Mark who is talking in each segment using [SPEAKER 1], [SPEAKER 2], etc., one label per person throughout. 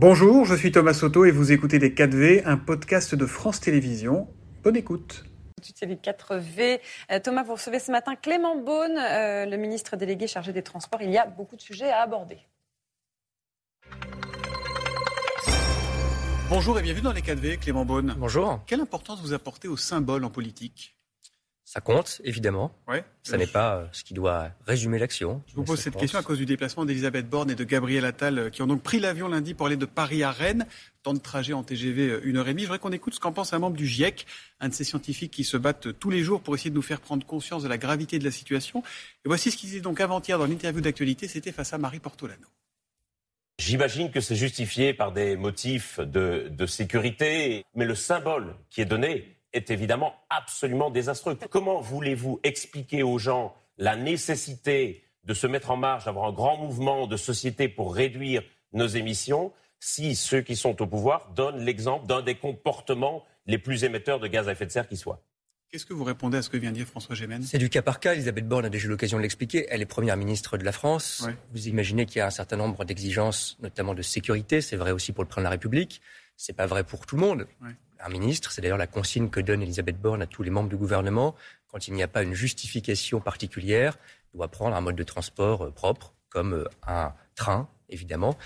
[SPEAKER 1] Bonjour, je suis Thomas Soto et vous écoutez Les 4V, un podcast de France Télévisions. Bonne écoute.
[SPEAKER 2] C'est les 4V. Euh, Thomas, vous recevez ce matin Clément Beaune, euh, le ministre délégué chargé des Transports. Il y a beaucoup de sujets à aborder.
[SPEAKER 1] Bonjour et bienvenue dans les 4V, Clément Beaune.
[SPEAKER 3] Bonjour.
[SPEAKER 1] Quelle importance vous apportez au symbole en politique?
[SPEAKER 3] Ça compte, évidemment.
[SPEAKER 1] Ouais.
[SPEAKER 3] Ça n'est pas euh, ce qui doit résumer l'action.
[SPEAKER 1] Je vous pose cette question à cause du déplacement d'Elisabeth Borne et de Gabriel Attal, euh, qui ont donc pris l'avion lundi pour aller de Paris à Rennes. Temps de trajet en TGV, euh, une heure et demie. Je voudrais qu'on écoute ce qu'en pense un membre du GIEC, un de ces scientifiques qui se battent tous les jours pour essayer de nous faire prendre conscience de la gravité de la situation. Et voici ce qu'il disait donc avant-hier dans l'interview d'actualité. C'était face à Marie Portolano.
[SPEAKER 4] J'imagine que c'est justifié par des motifs de, de sécurité, mais le symbole qui est donné est évidemment absolument désastreux. Comment voulez-vous expliquer aux gens la nécessité de se mettre en marche, d'avoir un grand mouvement de société pour réduire nos émissions, si ceux qui sont au pouvoir donnent l'exemple d'un des comportements les plus émetteurs de gaz à effet de serre qui soit?
[SPEAKER 1] Qu'est-ce que vous répondez à ce que vient de dire François Gémen?
[SPEAKER 3] C'est du cas par cas. Elisabeth Borne a déjà eu l'occasion de l'expliquer. Elle est première ministre de la France. Vous imaginez qu'il y a un certain nombre d'exigences, notamment de sécurité. C'est vrai aussi pour le président de la République. C'est pas vrai pour tout le monde un ministre. C'est d'ailleurs la consigne que donne Elisabeth Borne à tous les membres du gouvernement. Quand il n'y a pas une justification particulière, il doit prendre un mode de transport euh, propre, comme euh, un train, évidemment.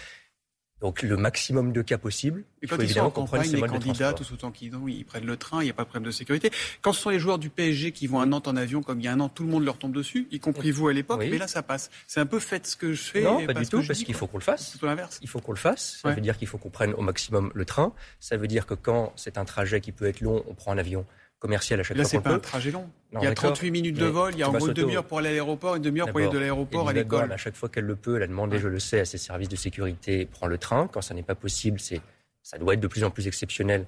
[SPEAKER 3] Donc le maximum de cas possible.
[SPEAKER 1] Et quand il faut évidemment en campagne, les candidats, tous autant qu'ils ont, ils prennent le train, il n'y a pas de problème de sécurité. Quand ce sont les joueurs du PSG qui vont à Nantes en avion, comme il y a un an, tout le monde leur tombe dessus, y compris vous à l'époque, mais là ça passe. C'est un peu fait ce que je fais.
[SPEAKER 3] Non, pas du tout, parce qu'il faut qu'on le fasse.
[SPEAKER 1] Tout l'inverse.
[SPEAKER 3] Il faut qu'on le fasse. Ça veut dire qu'il faut qu'on prenne au maximum le train. Ça veut dire que quand c'est un trajet qui peut être long, on prend un avion commercial à chaque
[SPEAKER 1] Là,
[SPEAKER 3] fois.
[SPEAKER 1] Là, c'est pas un trajet long. il y a 38 minutes de vol, il y a en gros une demi-heure pour aller à l'aéroport, une demi-heure pour aller de l'aéroport à l'école.
[SPEAKER 3] À chaque fois qu'elle le peut, elle a demandé, je le sais, à ses services de sécurité, prend le train. Quand ça n'est pas possible, c'est, ça doit être de plus en plus exceptionnel,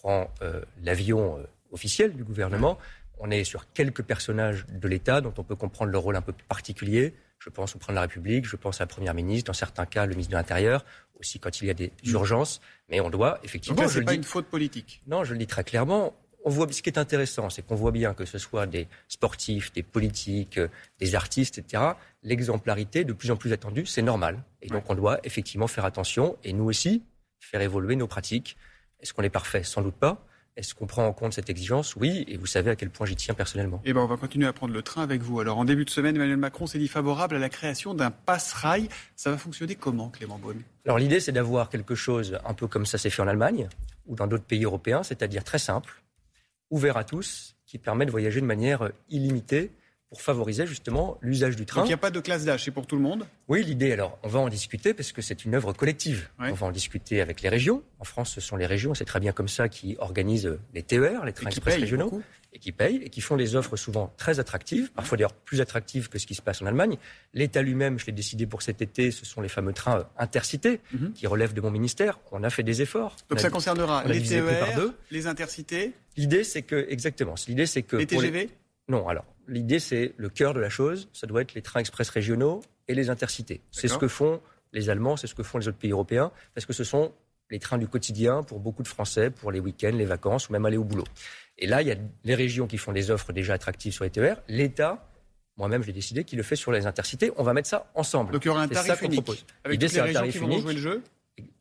[SPEAKER 3] prend euh, l'avion euh, officiel du gouvernement. On est sur quelques personnages de l'État dont on peut comprendre le rôle un peu particulier. Je pense au président de la République, je pense à la Première ministre, dans certains cas, le ministre de l'Intérieur, aussi quand il y a des mmh. urgences. Mais on doit effectivement.
[SPEAKER 1] Donc là, c'est pas une faute politique.
[SPEAKER 3] Non, je le dis très clairement on voit, ce qui est intéressant, c'est qu'on voit bien que ce soit des sportifs, des politiques, euh, des artistes, etc., l'exemplarité de plus en plus attendue, c'est normal. Et donc on doit effectivement faire attention et nous aussi faire évoluer nos pratiques. Est-ce qu'on est parfait? Sans doute pas. Est-ce qu'on prend en compte cette exigence? Oui, et vous savez à quel point j'y tiens personnellement.
[SPEAKER 1] Eh ben, on va continuer à prendre le train avec vous. Alors, en début de semaine, Emmanuel Macron s'est dit favorable à la création d'un passe-rail. Ça va fonctionner comment, Clément Beaune?
[SPEAKER 3] Alors, l'idée, c'est d'avoir quelque chose un peu comme ça s'est fait en Allemagne ou dans d'autres pays européens, c'est-à-dire très simple ouvert à tous, qui permet de voyager de manière illimitée pour favoriser justement l'usage du train.
[SPEAKER 1] Donc il n'y a pas de classe d'âge, c'est pour tout le monde?
[SPEAKER 3] Oui, l'idée, alors on va en discuter parce que c'est une œuvre collective. On va en discuter avec les régions. En France, ce sont les régions, c'est très bien comme ça, qui organisent les TER, les trains express régionaux, et qui payent, et qui font des offres souvent très attractives, parfois d'ailleurs plus attractives que ce qui se passe en Allemagne. L'État lui-même, je l'ai décidé pour cet été, ce sont les fameux trains intercités mhm. qui relèvent de mon ministère. On a fait des efforts.
[SPEAKER 1] Donc ça concernera les TER, les intercités?
[SPEAKER 3] L'idée, c'est que, exactement, l'idée, c'est que...
[SPEAKER 1] Les TGV
[SPEAKER 3] Non, alors, l'idée, c'est le cœur de la chose, ça doit être les trains express régionaux et les intercités. C'est ce que font les Allemands, c'est ce que font les autres pays européens, parce que ce sont les trains du quotidien pour beaucoup de Français, pour les week-ends, les vacances ou même aller au boulot. Et là, il y a les régions qui font des offres déjà attractives sur les TER. L'État, moi-même, j'ai décidé qu'il le fait sur les intercités. On va mettre ça ensemble.
[SPEAKER 1] Donc il y aura un tarif unique. Avec toutes les régions qui vont jouer le jeu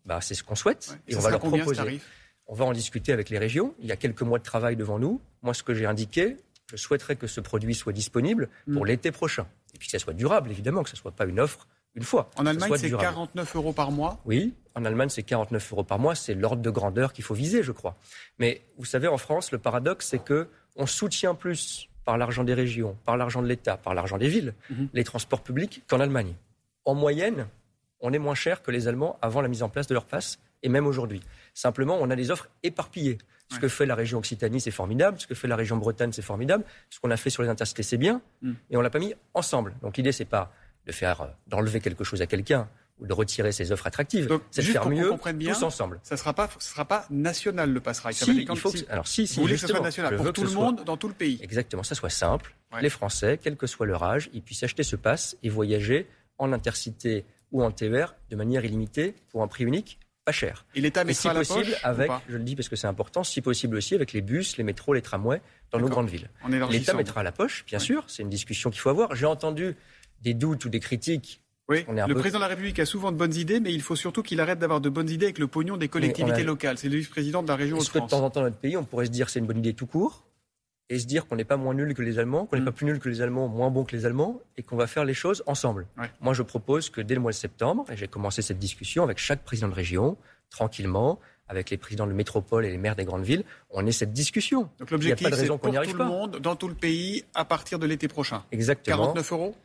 [SPEAKER 3] bah, C'est ce qu'on souhaite. Et, on va leur proposer. On va en discuter avec les régions. Il y a quelques mois de travail devant nous. Moi, ce que j'ai indiqué, je souhaiterais que ce produit soit disponible pour mm. l'été prochain. Et puis que ça soit durable, évidemment, que ce ne soit pas une offre une fois.
[SPEAKER 1] En Allemagne, c'est 49 euros par mois
[SPEAKER 3] Oui, en Allemagne, c'est 49 euros par mois. C'est l'ordre de grandeur qu'il faut viser, je crois. Mais vous savez, en France, le paradoxe, c'est que on soutient plus par l'argent des régions, par l'argent de l'État, par l'argent des villes, mm-hmm. les transports publics qu'en Allemagne. En moyenne, on est moins cher que les Allemands avant la mise en place de leur passe et même aujourd'hui. Simplement, on a des offres éparpillées. Ce que fait la région Occitanie, c'est formidable. Ce que fait la région Bretagne, c'est formidable. Ce qu'on a fait sur les intercités, c'est bien. Mm. Et on l'a pas mis ensemble. Donc l'idée, c'est pas de faire euh, d'enlever quelque chose à quelqu'un ou de retirer ses offres attractives. C'est de faire mieux bien, tous ensemble.
[SPEAKER 1] Ça ne sera pas, sera pas national le passerail.
[SPEAKER 3] Si, il faut alors si, si, Vous voulez que ce soit
[SPEAKER 1] national pour tout le monde, dans tout le pays.
[SPEAKER 3] Exactement, ça soit simple. Les Français, quel que soit leur âge, ils puissent acheter ce pass et voyager en intercité ou en TER de manière illimitée pour un prix unique pas cher.
[SPEAKER 1] Et l'État mettra
[SPEAKER 3] si possible
[SPEAKER 1] poche,
[SPEAKER 3] avec, je le dis parce que c'est important, si possible aussi avec les bus, les métros, les tramways dans nos grandes villes. L'État mettra à la poche, bien sûr, c'est une discussion qu'il faut avoir. J'ai entendu des doutes ou des critiques
[SPEAKER 1] Oui, le président de la République a souvent de bonnes idées, mais il faut surtout qu'il arrête d'avoir de bonnes idées avec le pognon des collectivités locales. C'est le vice-président de la région
[SPEAKER 3] Est-ce que de temps en temps, notre pays, on pourrait se dire que c'est une bonne idée tout court? Et se dire qu'on n'est pas moins nul que les Allemands, qu'on n'est mm. pas plus nul que les Allemands, moins bon que les Allemands, et qu'on va faire les choses ensemble. Moi, je propose que dès le mois de septembre, et j'ai commencé cette discussion avec chaque président de région, tranquillement, avec les présidents de métropole et les maires des grandes villes, on ait cette discussion.
[SPEAKER 1] Donc l'objectif, c'est pour tout le monde, dans tout le pays, à partir de l'été prochain.
[SPEAKER 3] Exactement.
[SPEAKER 1] 49 euros?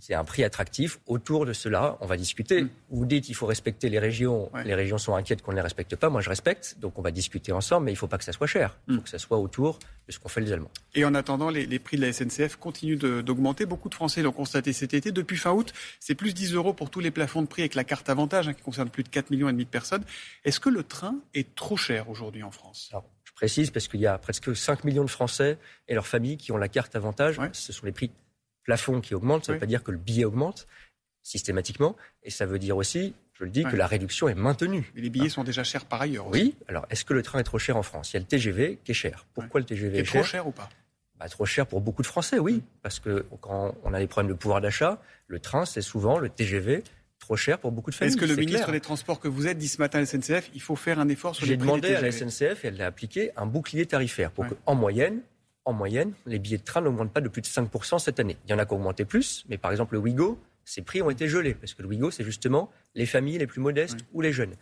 [SPEAKER 3] C'est un prix attractif. Autour de cela, on va discuter. Mm. Vous dites qu'il faut respecter les régions. Les régions sont inquiètes qu'on ne les respecte pas. Moi, je respecte. Donc, on va discuter ensemble, mais il ne faut pas que ça soit cher. Il faut mm. que ça soit autour de ce qu'ont fait les Allemands.
[SPEAKER 1] Et en attendant, les, prix de la SNCF continuent d'augmenter. Beaucoup de Français l'ont constaté cet été. Depuis fin août, c'est plus 10 euros pour tous les plafonds de prix avec la carte avantage, hein, qui concerne plus de 4 millions de personnes. Est-ce que le train est trop cher aujourd'hui en France?
[SPEAKER 3] Je précise parce qu'il y a presque 5 millions de Français et leurs familles qui ont la carte avantage. Ce sont les prix plafond qui augmente, ça ne veut pas dire que le billet augmente systématiquement. Et ça veut dire aussi, je le dis, que la réduction est maintenue.
[SPEAKER 1] Mais les billets sont déjà chers par ailleurs.
[SPEAKER 3] Oui. Alors, est-ce que le train est trop cher en France? Il y a le TGV qui est cher. Pourquoi le TGV est,
[SPEAKER 1] cher trop cher? ou pas?
[SPEAKER 3] Bah, trop cher pour beaucoup de Français, oui. Parce que quand on a des problèmes de pouvoir d'achat, le train, c'est souvent le TGV trop cher pour beaucoup de familles.
[SPEAKER 1] Est-ce que le ministre des Transports que vous êtes dit ce matin à la SNCF, il faut faire un effort sur
[SPEAKER 3] les prix J'ai demandé à la SNCF et elle a appliqué un bouclier tarifaire pour qu'en moyenne, en moyenne, les billets de train n'augmentent pas de plus de 5% cette année. Il y en a qui ont augmenté plus, mais par exemple le Ouigo, ses prix ont été gelés, parce que le Ouigo, c'est justement les familles les plus modestes ou les jeunes.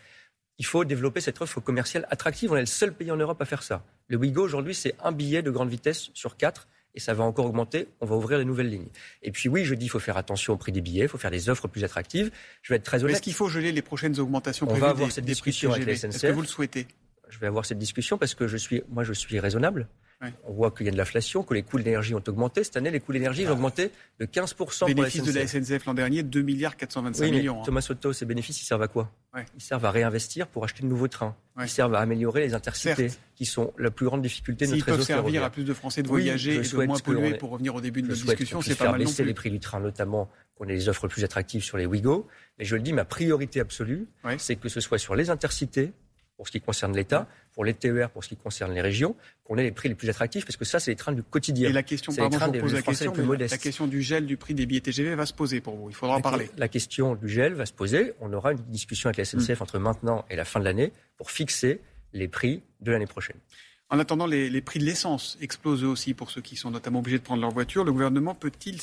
[SPEAKER 3] Il faut développer cette offre commerciale attractive. On est le seul pays en Europe à faire ça. Le Ouigo, aujourd'hui, c'est un billet de grande vitesse sur quatre, et ça va encore augmenter. On va ouvrir de nouvelles lignes. Et puis oui, je dis, il faut faire attention au prix des billets, il faut faire des offres plus attractives. Je vais être très honnête.
[SPEAKER 1] Est-ce qu'il faut geler les prochaines augmentations
[SPEAKER 3] On va avoir cette discussion avec la SNCF. Est-ce
[SPEAKER 1] que vous le souhaitez?
[SPEAKER 3] Je vais avoir cette discussion parce que je suis, moi, je suis raisonnable. On voit qu'il y a de l'inflation, que les coûts de l'énergie ont augmenté. Cette année, les coûts de l'énergie ont augmenté de 15%
[SPEAKER 1] Bénéfice de la SNCF l'an dernier, 2 milliards 425 millions.
[SPEAKER 3] Hein. Thomas Soto, ces bénéfices, ils servent à quoi? Ils servent à réinvestir pour acheter de nouveaux trains. Ils servent à améliorer les intercités, qui sont la plus grande difficulté de notre réseau
[SPEAKER 1] peuvent servir à plus de Français de voyager et de moins polluer, pour revenir au début de la discussion, c'est pas mal
[SPEAKER 3] baisser les prix du train, notamment qu'on ait des offres plus attractives sur les Ouigo. Mais je le dis, ma priorité absolue, c'est que ce soit sur les intercités, pour ce qui concerne l'État, pour les TER pour ce qui concerne les régions, qu'on ait les prix les plus attractifs, parce que ça, c'est les trains du quotidien.
[SPEAKER 1] Et la question, pardon, je pose la question, la question du gel du prix des billets TGV va se poser pour vous. Il faudra
[SPEAKER 3] en
[SPEAKER 1] parler.
[SPEAKER 3] La question du gel va se poser. On aura une discussion avec la SNCF mm. entre maintenant et la fin de l'année pour fixer les prix de l'année prochaine.
[SPEAKER 1] En attendant, les, prix de l'essence explosent aussi pour ceux qui sont notamment obligés de prendre leur voiture. Le gouvernement peut-il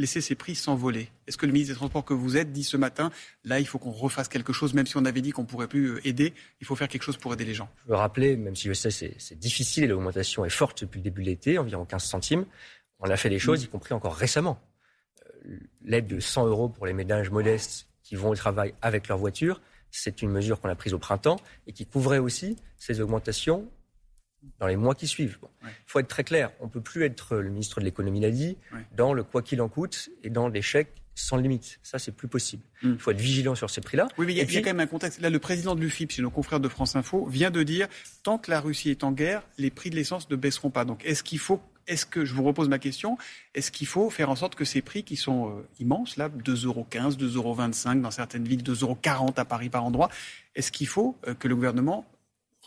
[SPEAKER 1] laisser ces prix s'envoler? Est-ce que le ministre des Transports que vous êtes dit ce matin, là, il faut qu'on refasse quelque chose, même si on avait dit qu'on pourrait plus euh, aider, il faut faire quelque chose pour aider les gens?
[SPEAKER 3] Je veux rappeler, même si je sais c'est difficile et l'augmentation est forte depuis le début de l'été, environ 15 centimes, on a fait des choses, mm. y compris encore récemment. Euh, l'aide de 100 euros pour les ménages modestes qui vont au travail avec leur voiture, c'est une mesure qu'on a prise au printemps et qui couvrait aussi ces augmentations dans les mois qui suivent. Il faut être très clair, on ne peut plus être, le ministre de l'économie l'a dit, dans le quoi qu'il en coûte et dans l'échec sans limite. Ça, c'est plus possible. Hmm. Il faut être vigilant sur ces prix-là.
[SPEAKER 1] Oui, mais il y, a, quand même un contexte. Là, le président de l'UFIP, chez nos confrères de France Info, vient de dire tant que la Russie est en guerre, les prix de l'essence ne baisseront pas. Donc, est-ce qu'il faut est-ce que, je vous repose ma question, est-ce qu'il faut faire en sorte que ces prix qui sont euh, immenses, là, 2,15 euros, 2,25 euros dans certaines villes, 2,40 euros à Paris par endroit, est-ce qu'il faut euh, que le gouvernement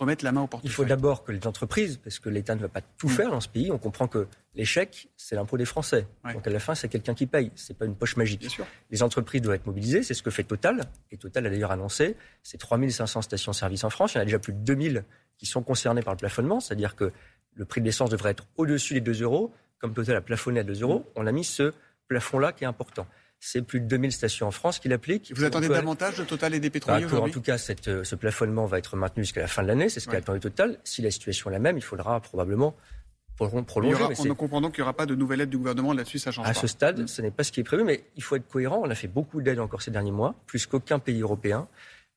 [SPEAKER 1] remettre la main au portefeuille.
[SPEAKER 3] Il faut d'abord que les entreprises, parce que l'État ne va pas tout mm. faire dans ce pays, on comprend que l'échec, c'est l'impôt des Français. Donc à la fin, c'est quelqu'un qui paye, c'est pas une poche magique. Les entreprises doivent être mobilisées, c'est ce que fait Total, et Total a d'ailleurs annoncé, c'est 3500 stations-service en France, il y en a déjà plus de 2000 qui sont concernées par le plafonnement, c'est-à-dire que le prix de l'essence devrait être au-dessus des 2 euros, comme Total a plafonné à 2 euros, mm. on a mis ce plafond-là qui est important c'est plus de 2000 stations en France qui l'appliquent.
[SPEAKER 1] Vous attendez davantage de Total et des pétroliers bah,
[SPEAKER 3] En tout cas, euh, ce plafonnement va être maintenu jusqu'à la fin de l'année. C'est ce qu'a attendu Total. Si la situation est la même, il faudra probablement prolonger.
[SPEAKER 1] on comprend donc qu'il n'y aura pas de nouvelle aide du gouvernement là-dessus, ça change
[SPEAKER 3] à pas. Ce stade, ce n'est pas ce qui est prévu, mais il faut être cohérent. On a fait beaucoup d'aides encore ces derniers mois, plus qu'aucun pays européen.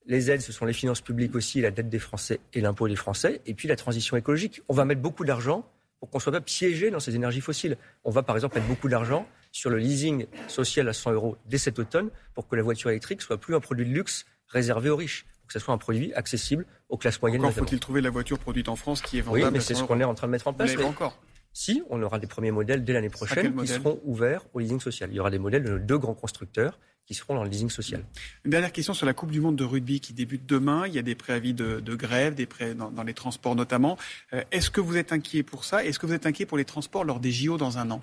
[SPEAKER 3] Les aides, ce sont les finances publiques aussi, la dette des Français et l'impôt des Français, et puis la transition écologique. On va mettre beaucoup d'argent pour qu'on ne soit pas piégé dans ces énergies fossiles. On va par exemple mettre beaucoup d'argent sur le leasing social à 100 euros dès cet automne pour que la voiture électrique soit plus un produit de luxe réservé aux riches, pour que ce soit un produit accessible aux classes moyennes.
[SPEAKER 1] Encore faut-il trouver la voiture produite en France qui est vendable
[SPEAKER 3] Oui, mais c'est ce qu'on est en train de mettre en place.
[SPEAKER 1] Mais encore
[SPEAKER 3] si, on aura des premiers modèles dès l'année prochaine qui seront ouverts au leasing social. Il y aura des modèles de nos deux grands constructeurs qui seront dans le leasing social.
[SPEAKER 1] Une dernière question sur la Coupe du Monde de rugby qui débute demain. Il y a des préavis de, grève, des pré dans, dans, les transports notamment. Euh, est-ce que vous êtes inquiet pour ça? Est-ce que vous êtes inquiet pour les transports lors des JO dans un an?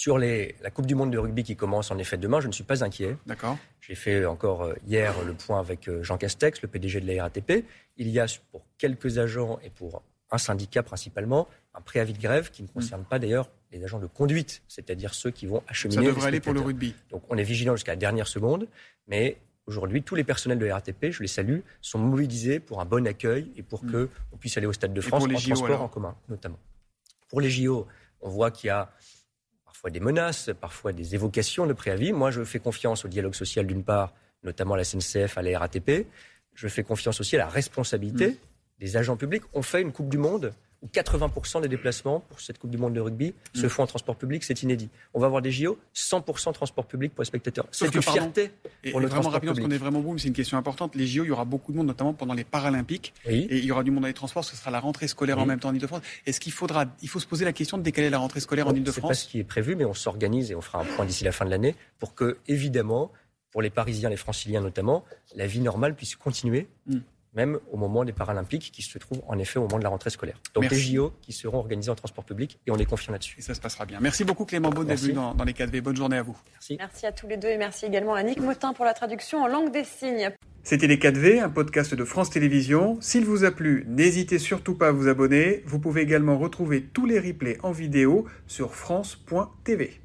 [SPEAKER 3] Sur les, la Coupe du Monde de rugby qui commence en effet demain, je ne suis pas inquiet.
[SPEAKER 1] D'accord.
[SPEAKER 3] J'ai fait encore euh, hier le point avec euh, Jean Castex, le PDG de la RATP. Il y a pour quelques agents et pour un syndicat principalement un préavis de grève qui ne concerne pas d'ailleurs les agents de conduite, c'est-à-dire ceux qui vont acheminer.
[SPEAKER 1] Ça devrait aller pour le rugby.
[SPEAKER 3] Donc on est vigilant jusqu'à la dernière seconde, mais aujourd'hui tous les personnels de la RATP, je les salue, sont mobilisés pour un bon accueil et pour mm. qu'on puisse aller au Stade de France en transport en commun notamment. Pour les JO, on voit qu'il y a parfois des menaces, parfois des évocations de préavis. Moi, je fais confiance au dialogue social d'une part, notamment à la SNCF, à la RATP. Je fais confiance aussi à la responsabilité mm. des agents publics. On fait une Coupe du Monde où 80% des déplacements pour cette Coupe du Monde de rugby se mm. font en transport public, c'est inédit. On va avoir des JO 100% transport public pour les spectateurs. C'est une fierté
[SPEAKER 1] et, pour le vraiment rapidement, parce qu'on est vraiment bon, mais c'est une question importante. Les JO, il y aura beaucoup de monde, notamment pendant les Paralympiques, et il y aura du monde dans les transports. Ce sera la rentrée scolaire en même temps en Ile-de-France. Est-ce qu'il faudra, il faut se poser la question de décaler la rentrée scolaire en Ile-de-France
[SPEAKER 3] C'est pas ce qui est prévu, mais on s'organise et on fera un point d'ici la fin de l'année pour que, évidemment, pour les Parisiens, les Franciliens notamment, la vie normale puisse continuer. Mm même au moment des Paralympiques qui se trouvent en effet au moment de la rentrée scolaire. Donc des JO qui seront organisés en transport public et on est confiant là-dessus.
[SPEAKER 1] Et ça se passera bien. Merci beaucoup Clément Beau d'être venu dans, les 4V. Bonne journée à vous.
[SPEAKER 2] Merci. Merci à tous les deux et merci également à Nick Motin pour la traduction en langue des signes.
[SPEAKER 1] C'était les 4V, un podcast de France Télévisions. S'il vous a plu, n'hésitez surtout pas à vous abonner. Vous pouvez également retrouver tous les replays en vidéo sur France.tv.